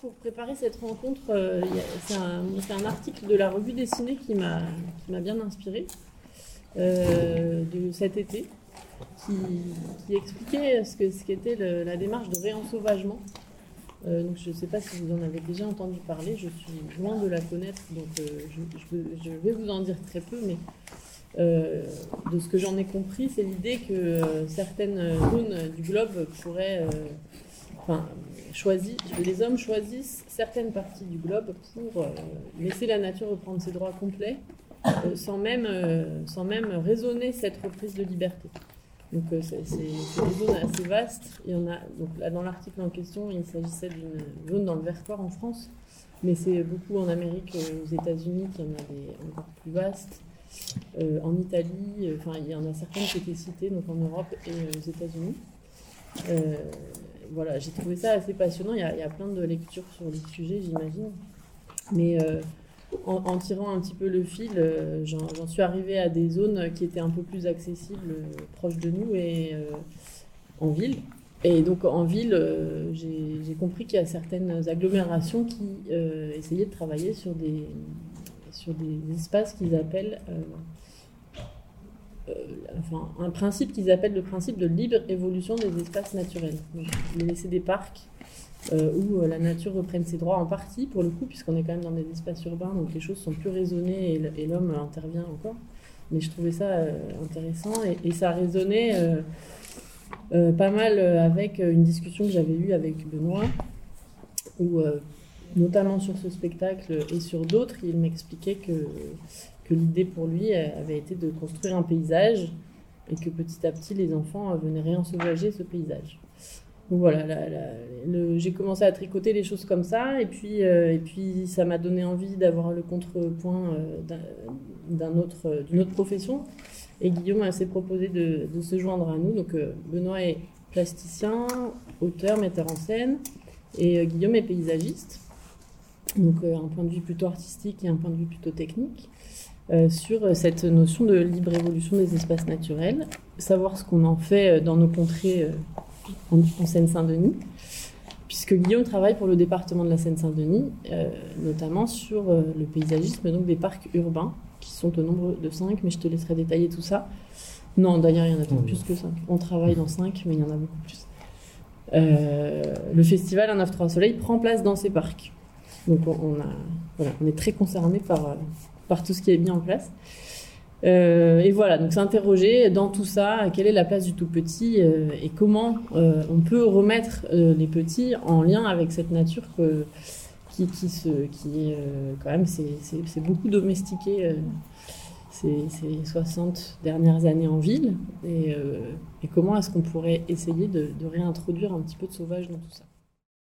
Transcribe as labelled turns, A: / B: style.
A: pour préparer cette rencontre, euh, c'est un, article de la revue dessinée qui m'a bien inspiré euh, de cet été, qui, expliquait ce qu'était ce la démarche de réensauvagement. Euh, donc je ne sais pas si vous en avez déjà entendu parler, je suis loin de la connaître, donc je, je, vais vous en dire très peu, mais de ce que j'en ai compris, c'est l'idée que certaines zones du globe pourraient les hommes choisissent certaines parties du globe pour euh, laisser la nature reprendre ses droits complets, euh, sans, même, euh, sans même raisonner cette reprise de liberté. Donc c'est des zones assez vastes. Dans l'article en question, il s'agissait d'une zone dans le Vercors en France, mais c'est beaucoup en Amérique, aux États-Unis, qu'il y en a des encore plus vastes. en Italie, il y en a certaines qui étaient citées, donc en Europe et aux États-Unis voilà, j'ai trouvé ça assez passionnant. Il y, a, plein de lectures sur le sujet, j'imagine. Mais euh, en, tirant un petit peu le fil, euh, j'en suis arrivée à des zones qui étaient un peu plus accessibles, euh, proches de nous et en ville. Et donc en ville, j'ai compris qu'il y a certaines agglomérations qui essayaient de travailler sur des, espaces qu'ils appellent enfin, un principe qu'ils appellent le principe de libre évolution des espaces naturels. Donc, laisser des parcs euh, où euh, la nature reprenne ses droits en partie, pour le coup, puisqu'on est quand même dans des espaces urbains, donc les choses sont plus raisonnées et l'homme intervient encore. Mais je trouvais ça intéressant et, ça résonnait pas mal avec une discussion que j'avais eue avec Benoît, où notamment sur ce spectacle et sur d'autres, il m'expliquait que l'idée pour lui avait été de construire un paysage et que petit à petit les enfants venaient réensauvager ce paysage. Donc voilà, j'ai commencé à tricoter les choses comme ça, et puis, euh, et puis ça m'a donné envie d'avoir le contrepoint euh, d'un autre, d'une autre profession. Et Guillaume s'est proposé de, se joindre à nous. Donc euh, Benoît est plasticien, auteur, metteur en scène, et Guillaume est paysagiste. Donc un point de vue plutôt artistique et un point de vue plutôt technique. Euh, sur cette notion de libre évolution des espaces naturels, savoir ce qu'on en fait euh, dans nos contrées euh, en, Seine-Saint-Denis, puisque Guillaume travaille pour le département de la Seine-Saint-Denis, notamment sur le paysagisme donc des parcs urbains, qui sont au nombre de cinq, mais je te laisserai détailler tout ça. Non, d'ailleurs, il y en a plus que cinq. On travaille dans cinq, mais il y en a beaucoup plus. le festival Un 9-3 Soleil prend place dans ces parcs. Donc on, a, on est très concerné par, par tout ce qui est mis en place. Euh, et voilà, donc s'interroger dans tout ça, quelle est la place du tout petit euh, et comment euh, on peut remettre les petits en lien avec cette nature que, qui, qui, se, qui quand même, c'est beaucoup domestiqué ces, ces, 60 dernières années en ville. Et, comment est-ce qu'on pourrait essayer de réintroduire un petit peu de sauvage dans tout ça?